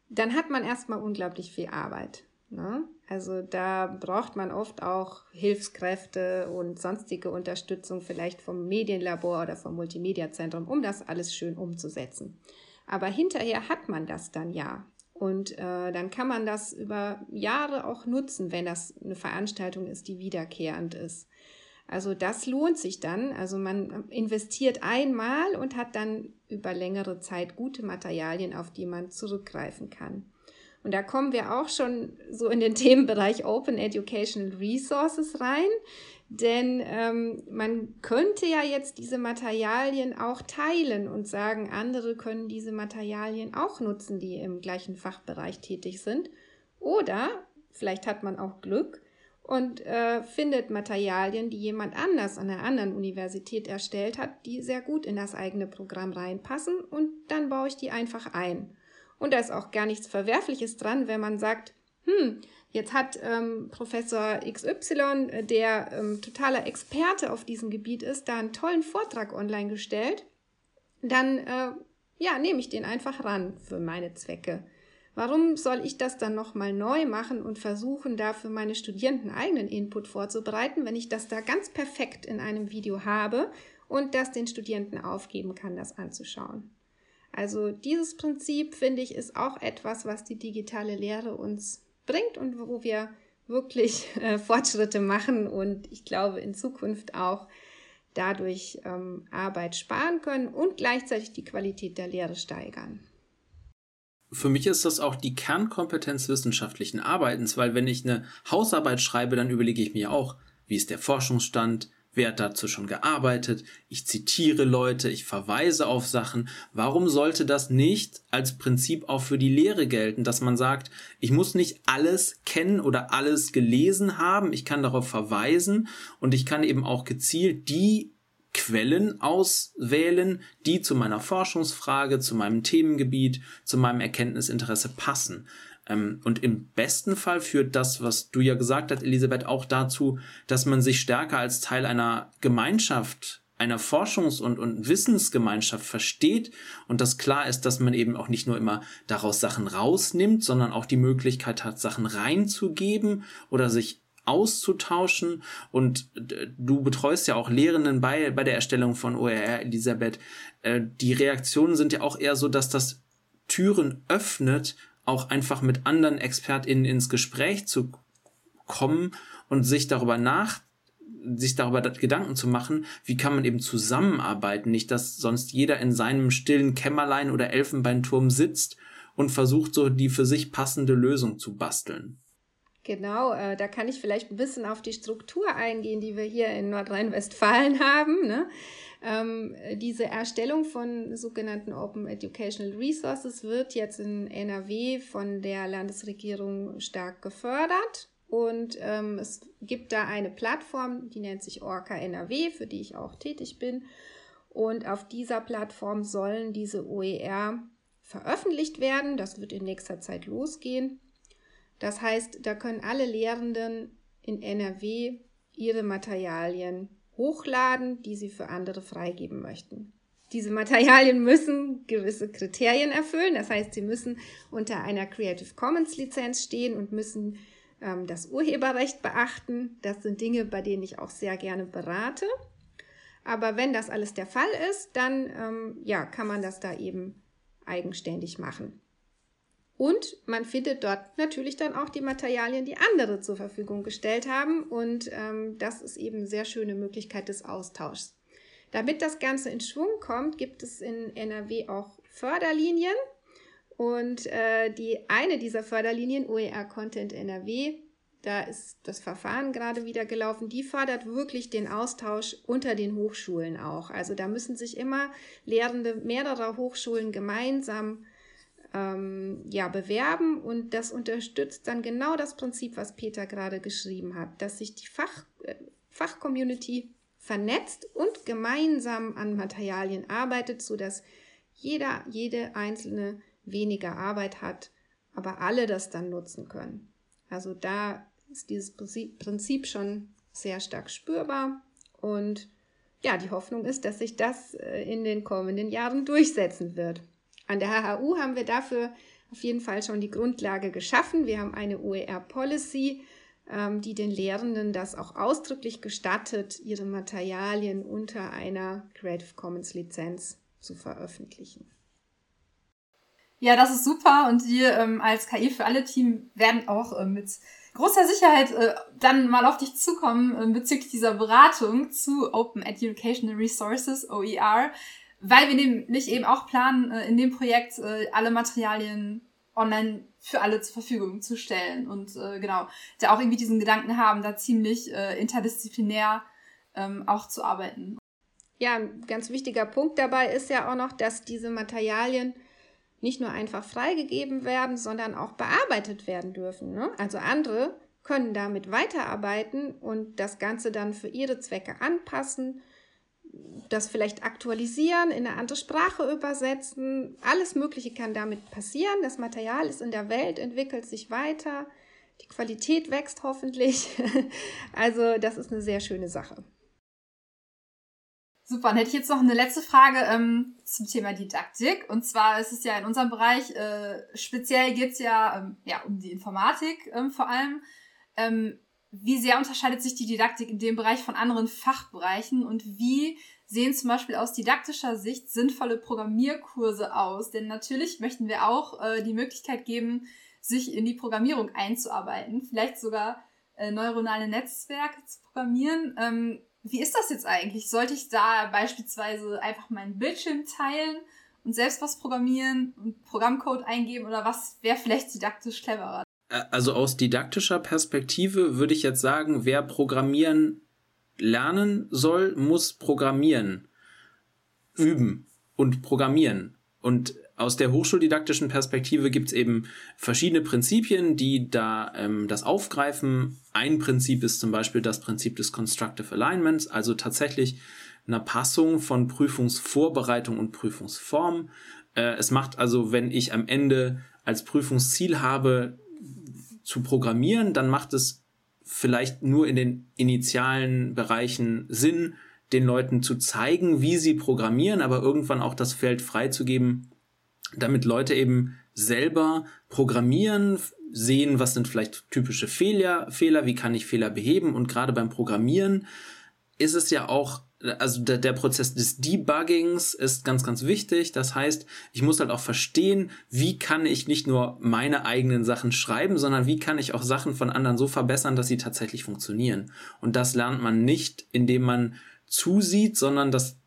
Speaker 3: dann hat man erstmal unglaublich viel Arbeit. Ne? Also da braucht man oft auch Hilfskräfte und sonstige Unterstützung vielleicht vom Medienlabor oder vom Multimedia-Zentrum, um das alles schön umzusetzen. Aber hinterher hat man das dann ja. Und äh, dann kann man das über Jahre auch nutzen, wenn das eine Veranstaltung ist, die wiederkehrend ist. Also das lohnt sich dann. Also man investiert einmal und hat dann über längere Zeit gute Materialien, auf die man zurückgreifen kann. Und da kommen wir auch schon so in den Themenbereich Open Educational Resources rein. Denn ähm, man könnte ja jetzt diese Materialien auch teilen und sagen, andere können diese Materialien auch nutzen, die im gleichen Fachbereich tätig sind. Oder vielleicht hat man auch Glück und äh, findet Materialien, die jemand anders an einer anderen Universität erstellt hat, die sehr gut in das eigene Programm reinpassen und dann baue ich die einfach ein. Und da ist auch gar nichts Verwerfliches dran, wenn man sagt, hm, jetzt hat ähm, Professor XY, äh, der ähm, totaler Experte auf diesem Gebiet ist, da einen tollen Vortrag online gestellt, dann äh, ja, nehme ich den einfach ran für meine Zwecke. Warum soll ich das dann nochmal neu machen und versuchen, da für meine Studierenden eigenen Input vorzubereiten, wenn ich das da ganz perfekt in einem Video habe und das den Studierenden aufgeben kann, das anzuschauen? Also dieses Prinzip, finde ich, ist auch etwas, was die digitale Lehre uns bringt und wo wir wirklich äh, Fortschritte machen und ich glaube in Zukunft auch dadurch ähm, Arbeit sparen können und gleichzeitig die Qualität der Lehre steigern.
Speaker 4: Für mich ist das auch die Kernkompetenz wissenschaftlichen Arbeitens, weil wenn ich eine Hausarbeit schreibe, dann überlege ich mir auch, wie ist der Forschungsstand, wer hat dazu schon gearbeitet, ich zitiere Leute, ich verweise auf Sachen. Warum sollte das nicht als Prinzip auch für die Lehre gelten, dass man sagt, ich muss nicht alles kennen oder alles gelesen haben, ich kann darauf verweisen und ich kann eben auch gezielt die Quellen auswählen, die zu meiner Forschungsfrage, zu meinem Themengebiet, zu meinem Erkenntnisinteresse passen. Ähm, und im besten Fall führt das, was du ja gesagt hast, Elisabeth, auch dazu, dass man sich stärker als Teil einer Gemeinschaft einer Forschungs- und, und Wissensgemeinschaft versteht und dass klar ist, dass man eben auch nicht nur immer daraus Sachen rausnimmt, sondern auch die Möglichkeit hat, Sachen reinzugeben oder sich auszutauschen und äh, du betreust ja auch Lehrenden bei, bei der Erstellung von OER, Elisabeth. Äh, die Reaktionen sind ja auch eher so, dass das Türen öffnet, auch einfach mit anderen ExpertInnen ins Gespräch zu kommen und sich darüber nach sich darüber Gedanken zu machen, wie kann man eben zusammenarbeiten, nicht dass sonst jeder in seinem stillen Kämmerlein oder Elfenbeinturm sitzt und versucht so die für sich passende Lösung zu basteln.
Speaker 3: Genau, äh, da kann ich vielleicht ein bisschen auf die Struktur eingehen, die wir hier in Nordrhein-Westfalen haben. Ne? Ähm, diese Erstellung von sogenannten Open Educational Resources wird jetzt in NRW von der Landesregierung stark gefördert. Und ähm, es gibt da eine Plattform, die nennt sich Orca NRW, für die ich auch tätig bin. Und auf dieser Plattform sollen diese OER veröffentlicht werden. Das wird in nächster Zeit losgehen. Das heißt, da können alle Lehrenden in NRW ihre Materialien hochladen, die sie für andere freigeben möchten. Diese Materialien müssen gewisse Kriterien erfüllen. Das heißt, sie müssen unter einer Creative Commons Lizenz stehen und müssen ähm, das Urheberrecht beachten. Das sind Dinge, bei denen ich auch sehr gerne berate. Aber wenn das alles der Fall ist, dann ähm, ja, kann man das da eben eigenständig machen. Und man findet dort natürlich dann auch die Materialien, die andere zur Verfügung gestellt haben. Und ähm, das ist eben eine sehr schöne Möglichkeit des Austauschs. Damit das Ganze in Schwung kommt, gibt es in NRW auch Förderlinien. Und äh, die eine dieser Förderlinien, OER Content NRW, da ist das Verfahren gerade wieder gelaufen, die fördert wirklich den Austausch unter den Hochschulen auch. Also da müssen sich immer Lehrende mehrerer Hochschulen gemeinsam ähm, ja, bewerben und das unterstützt dann genau das Prinzip, was Peter gerade geschrieben hat, dass sich die Fach, äh, Fachcommunity vernetzt und gemeinsam an Materialien arbeitet, sodass jeder, jede einzelne weniger Arbeit hat, aber alle das dann nutzen können. Also da ist dieses Prinzip schon sehr stark spürbar und ja, die Hoffnung ist, dass sich das äh, in den kommenden Jahren durchsetzen wird. An der HHU haben wir dafür auf jeden Fall schon die Grundlage geschaffen. Wir haben eine OER-Policy, ähm, die den Lehrenden das auch ausdrücklich gestattet, ihre Materialien unter einer Creative Commons Lizenz zu veröffentlichen.
Speaker 2: Ja, das ist super und wir ähm, als KI für alle Team werden auch äh, mit großer Sicherheit äh, dann mal auf dich zukommen äh, bezüglich dieser Beratung zu Open Educational Resources, OER, weil wir nämlich eben auch planen, äh, in dem Projekt äh, alle Materialien online für alle zur Verfügung zu stellen und äh, genau, da auch irgendwie diesen Gedanken haben, da ziemlich interdisziplinär ähm, auch zu arbeiten.
Speaker 3: Ja, ein ganz wichtiger Punkt dabei ist ja auch noch, dass diese Materialien nicht nur einfach freigegeben werden, sondern auch bearbeitet werden dürfen. Ne? Also andere können damit weiterarbeiten und das Ganze dann für ihre Zwecke anpassen, das vielleicht aktualisieren, in eine andere Sprache übersetzen. Alles Mögliche kann damit passieren. Das Material ist in der Welt, entwickelt sich weiter, die Qualität wächst hoffentlich. also das ist eine sehr schöne Sache.
Speaker 2: Super, dann hätte ich jetzt noch eine letzte Frage ähm, zum Thema Didaktik. Und zwar ist es ja in unserem Bereich, äh, speziell geht es ja, ähm, ja um die Informatik ähm, vor allem. Wie sehr unterscheidet sich die Didaktik in dem Bereich von anderen Fachbereichen und wie sehen zum Beispiel aus didaktischer Sicht sinnvolle Programmierkurse aus? Denn natürlich möchten wir auch äh, die Möglichkeit geben, sich in die Programmierung einzuarbeiten, vielleicht sogar äh, neuronale Netzwerke zu programmieren. Ähm, wie ist das jetzt eigentlich? Sollte ich da beispielsweise einfach meinen Bildschirm teilen und selbst was programmieren und Programmcode eingeben oder was wäre vielleicht didaktisch cleverer?
Speaker 4: Also aus didaktischer Perspektive würde ich jetzt sagen, wer programmieren lernen soll, muss programmieren, üben und programmieren. Und aus der hochschuldidaktischen Perspektive gibt es eben verschiedene Prinzipien, die da ähm, das aufgreifen. Ein Prinzip ist zum Beispiel das Prinzip des Constructive Alignments, also tatsächlich einer Passung von Prüfungsvorbereitung und Prüfungsform. Äh, es macht also, wenn ich am Ende als Prüfungsziel habe, zu programmieren, dann macht es vielleicht nur in den initialen Bereichen Sinn, den Leuten zu zeigen, wie sie programmieren, aber irgendwann auch das Feld freizugeben, damit Leute eben selber programmieren, sehen, was sind vielleicht typische Fehler, Fehler, wie kann ich Fehler beheben. Und gerade beim Programmieren ist es ja auch also der, der Prozess des Debuggings ist ganz, ganz wichtig. Das heißt, ich muss halt auch verstehen, wie kann ich nicht nur meine eigenen Sachen schreiben, sondern wie kann ich auch Sachen von anderen so verbessern, dass sie tatsächlich funktionieren. Und das lernt man nicht, indem man zusieht, sondern das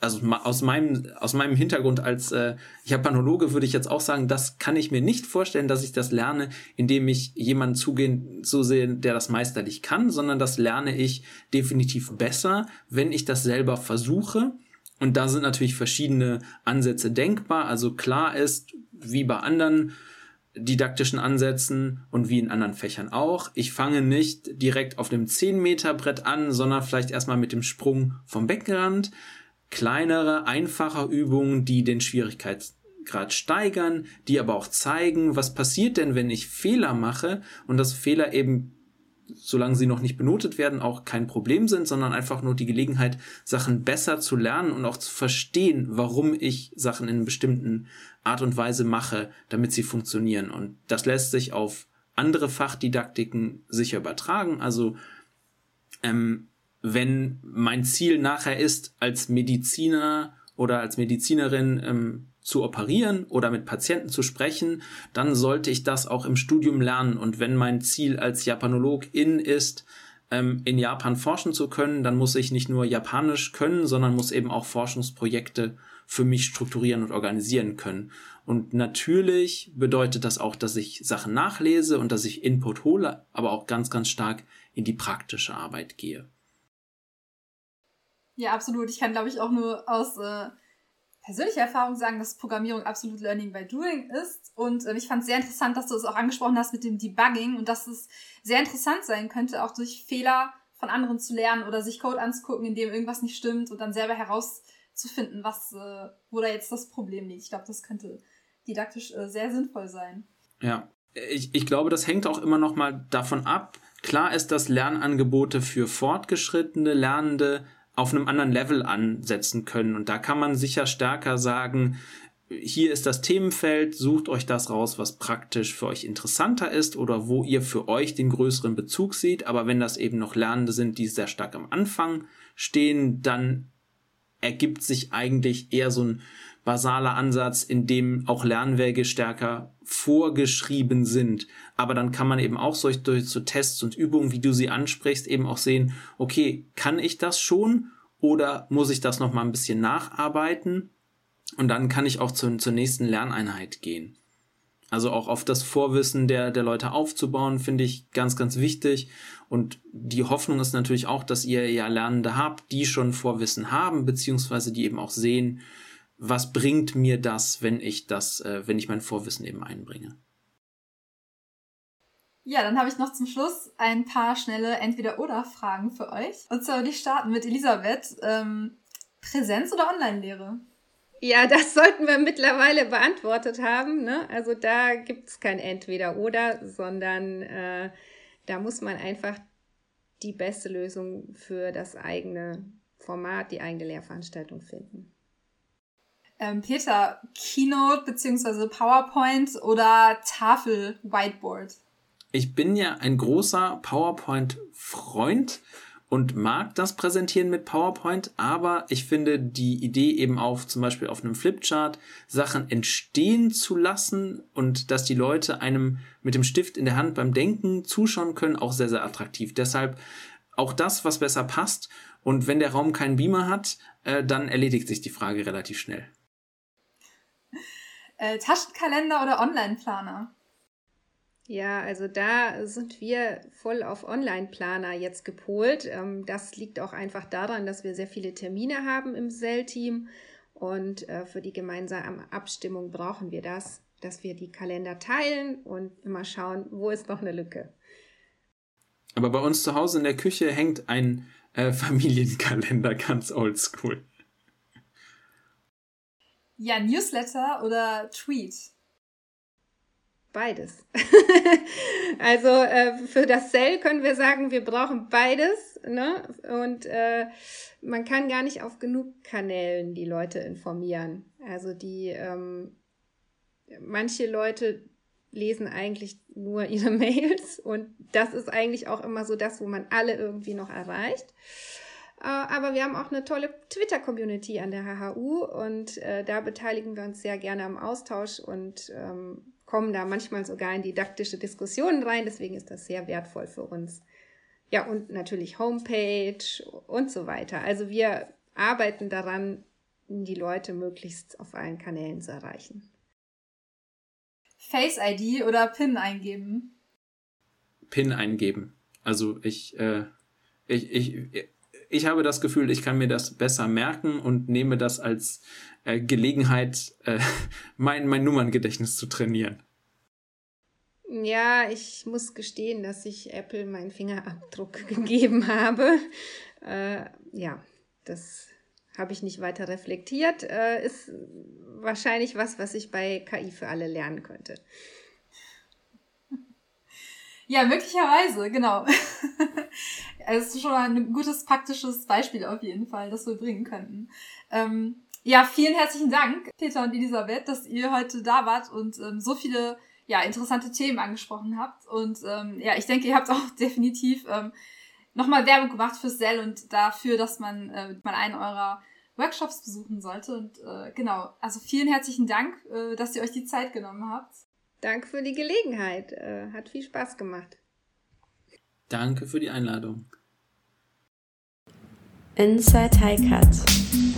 Speaker 4: also aus meinem, aus meinem Hintergrund als äh, Japanologe würde ich jetzt auch sagen, das kann ich mir nicht vorstellen, dass ich das lerne, indem ich jemanden zugehen, zusehe, der das meisterlich kann, sondern das lerne ich definitiv besser, wenn ich das selber versuche. Und da sind natürlich verschiedene Ansätze denkbar. Also klar ist, wie bei anderen didaktischen Ansätzen und wie in anderen Fächern auch. Ich fange nicht direkt auf dem 10 Meter Brett an, sondern vielleicht erstmal mit dem Sprung vom Beckenrand kleinere, einfache Übungen, die den Schwierigkeitsgrad steigern, die aber auch zeigen, was passiert denn, wenn ich Fehler mache und dass Fehler eben, solange sie noch nicht benotet werden, auch kein Problem sind, sondern einfach nur die Gelegenheit, Sachen besser zu lernen und auch zu verstehen, warum ich Sachen in einer bestimmten Art und Weise mache, damit sie funktionieren. Und das lässt sich auf andere Fachdidaktiken sicher übertragen. Also ähm, wenn mein Ziel nachher ist, als Mediziner oder als Medizinerin ähm, zu operieren oder mit Patienten zu sprechen, dann sollte ich das auch im Studium lernen. Und wenn mein Ziel als Japanologin ist, ähm, in Japan forschen zu können, dann muss ich nicht nur Japanisch können, sondern muss eben auch Forschungsprojekte für mich strukturieren und organisieren können. Und natürlich bedeutet das auch, dass ich Sachen nachlese und dass ich Input hole, aber auch ganz, ganz stark in die praktische Arbeit gehe.
Speaker 2: Ja, absolut. Ich kann, glaube ich, auch nur aus äh, persönlicher Erfahrung sagen, dass Programmierung absolut Learning by Doing ist. Und äh, ich fand es sehr interessant, dass du es auch angesprochen hast mit dem Debugging und dass es sehr interessant sein könnte, auch durch Fehler von anderen zu lernen oder sich Code anzugucken, in dem irgendwas nicht stimmt und dann selber herauszufinden, was, äh, wo da jetzt das Problem liegt. Ich glaube, das könnte didaktisch äh, sehr sinnvoll sein.
Speaker 4: Ja, ich, ich glaube, das hängt auch immer noch mal davon ab. Klar ist, dass Lernangebote für fortgeschrittene Lernende auf einem anderen Level ansetzen können. Und da kann man sicher stärker sagen, hier ist das Themenfeld, sucht euch das raus, was praktisch für euch interessanter ist oder wo ihr für euch den größeren Bezug seht. Aber wenn das eben noch Lernende sind, die sehr stark am Anfang stehen, dann ergibt sich eigentlich eher so ein basaler Ansatz, in dem auch Lernwege stärker vorgeschrieben sind. Aber dann kann man eben auch so durch so Tests und Übungen, wie du sie ansprichst, eben auch sehen, okay, kann ich das schon oder muss ich das noch mal ein bisschen nacharbeiten? Und dann kann ich auch zu, zur nächsten Lerneinheit gehen. Also auch auf das Vorwissen der, der Leute aufzubauen, finde ich ganz, ganz wichtig. Und die Hoffnung ist natürlich auch, dass ihr ja Lernende habt, die schon Vorwissen haben, beziehungsweise die eben auch sehen, was bringt mir das, wenn ich das, äh, wenn ich mein Vorwissen eben einbringe.
Speaker 2: Ja, dann habe ich noch zum Schluss ein paar schnelle Entweder-Oder-Fragen für euch. Und zwar die starten mit Elisabeth. Ähm, Präsenz oder Online-Lehre?
Speaker 3: Ja, das sollten wir mittlerweile beantwortet haben. Ne? Also da gibt es kein Entweder-Oder, sondern äh, da muss man einfach die beste Lösung für das eigene Format, die eigene Lehrveranstaltung finden.
Speaker 2: Ähm, Peter, Keynote bzw. PowerPoint oder Tafel Whiteboard?
Speaker 4: Ich bin ja ein großer PowerPoint-Freund und mag das Präsentieren mit PowerPoint, aber ich finde die Idee eben auf zum Beispiel auf einem Flipchart Sachen entstehen zu lassen und dass die Leute einem mit dem Stift in der Hand beim Denken zuschauen können, auch sehr, sehr attraktiv. Deshalb auch das, was besser passt. Und wenn der Raum keinen Beamer hat, äh, dann erledigt sich die Frage relativ schnell.
Speaker 2: Äh, Taschenkalender oder Online-Planer?
Speaker 3: Ja, also da sind wir voll auf Online-Planer jetzt gepolt. Ähm, das liegt auch einfach daran, dass wir sehr viele Termine haben im Sell-Team und äh, für die gemeinsame Abstimmung brauchen wir das, dass wir die Kalender teilen und immer schauen, wo ist noch eine Lücke.
Speaker 4: Aber bei uns zu Hause in der Küche hängt ein äh, Familienkalender ganz oldschool.
Speaker 2: Ja, Newsletter oder Tweet?
Speaker 3: Beides. also äh, für das Cell können wir sagen, wir brauchen beides. Ne? Und äh, man kann gar nicht auf genug Kanälen die Leute informieren. Also die ähm, manche Leute lesen eigentlich nur ihre Mails und das ist eigentlich auch immer so das, wo man alle irgendwie noch erreicht. Äh, aber wir haben auch eine tolle Twitter-Community an der HHU und äh, da beteiligen wir uns sehr gerne am Austausch und ähm, kommen da manchmal sogar in didaktische Diskussionen rein. Deswegen ist das sehr wertvoll für uns. Ja, und natürlich Homepage und so weiter. Also wir arbeiten daran, die Leute möglichst auf allen Kanälen zu erreichen.
Speaker 2: Face ID oder PIN eingeben?
Speaker 4: PIN eingeben. Also ich, äh, ich, ich, ich habe das Gefühl, ich kann mir das besser merken und nehme das als äh, Gelegenheit, äh, mein, mein Nummerngedächtnis zu trainieren.
Speaker 3: Ja, ich muss gestehen, dass ich Apple meinen Fingerabdruck gegeben habe. Äh, ja, das habe ich nicht weiter reflektiert. Äh, ist wahrscheinlich was, was ich bei KI für alle lernen könnte.
Speaker 2: Ja, möglicherweise, genau. Es ist schon ein gutes praktisches Beispiel auf jeden Fall, das wir bringen könnten. Ähm, ja, vielen herzlichen Dank, Peter und Elisabeth, dass ihr heute da wart und ähm, so viele ja, interessante Themen angesprochen habt. Und ähm, ja, ich denke, ihr habt auch definitiv ähm, nochmal Werbung gemacht fürs Sell und dafür, dass man äh, mal einen eurer Workshops besuchen sollte. Und äh, genau, also vielen herzlichen Dank, äh, dass ihr euch die Zeit genommen habt.
Speaker 3: Danke für die Gelegenheit. Äh, hat viel Spaß gemacht.
Speaker 4: Danke für die Einladung.
Speaker 1: Inside High Cut.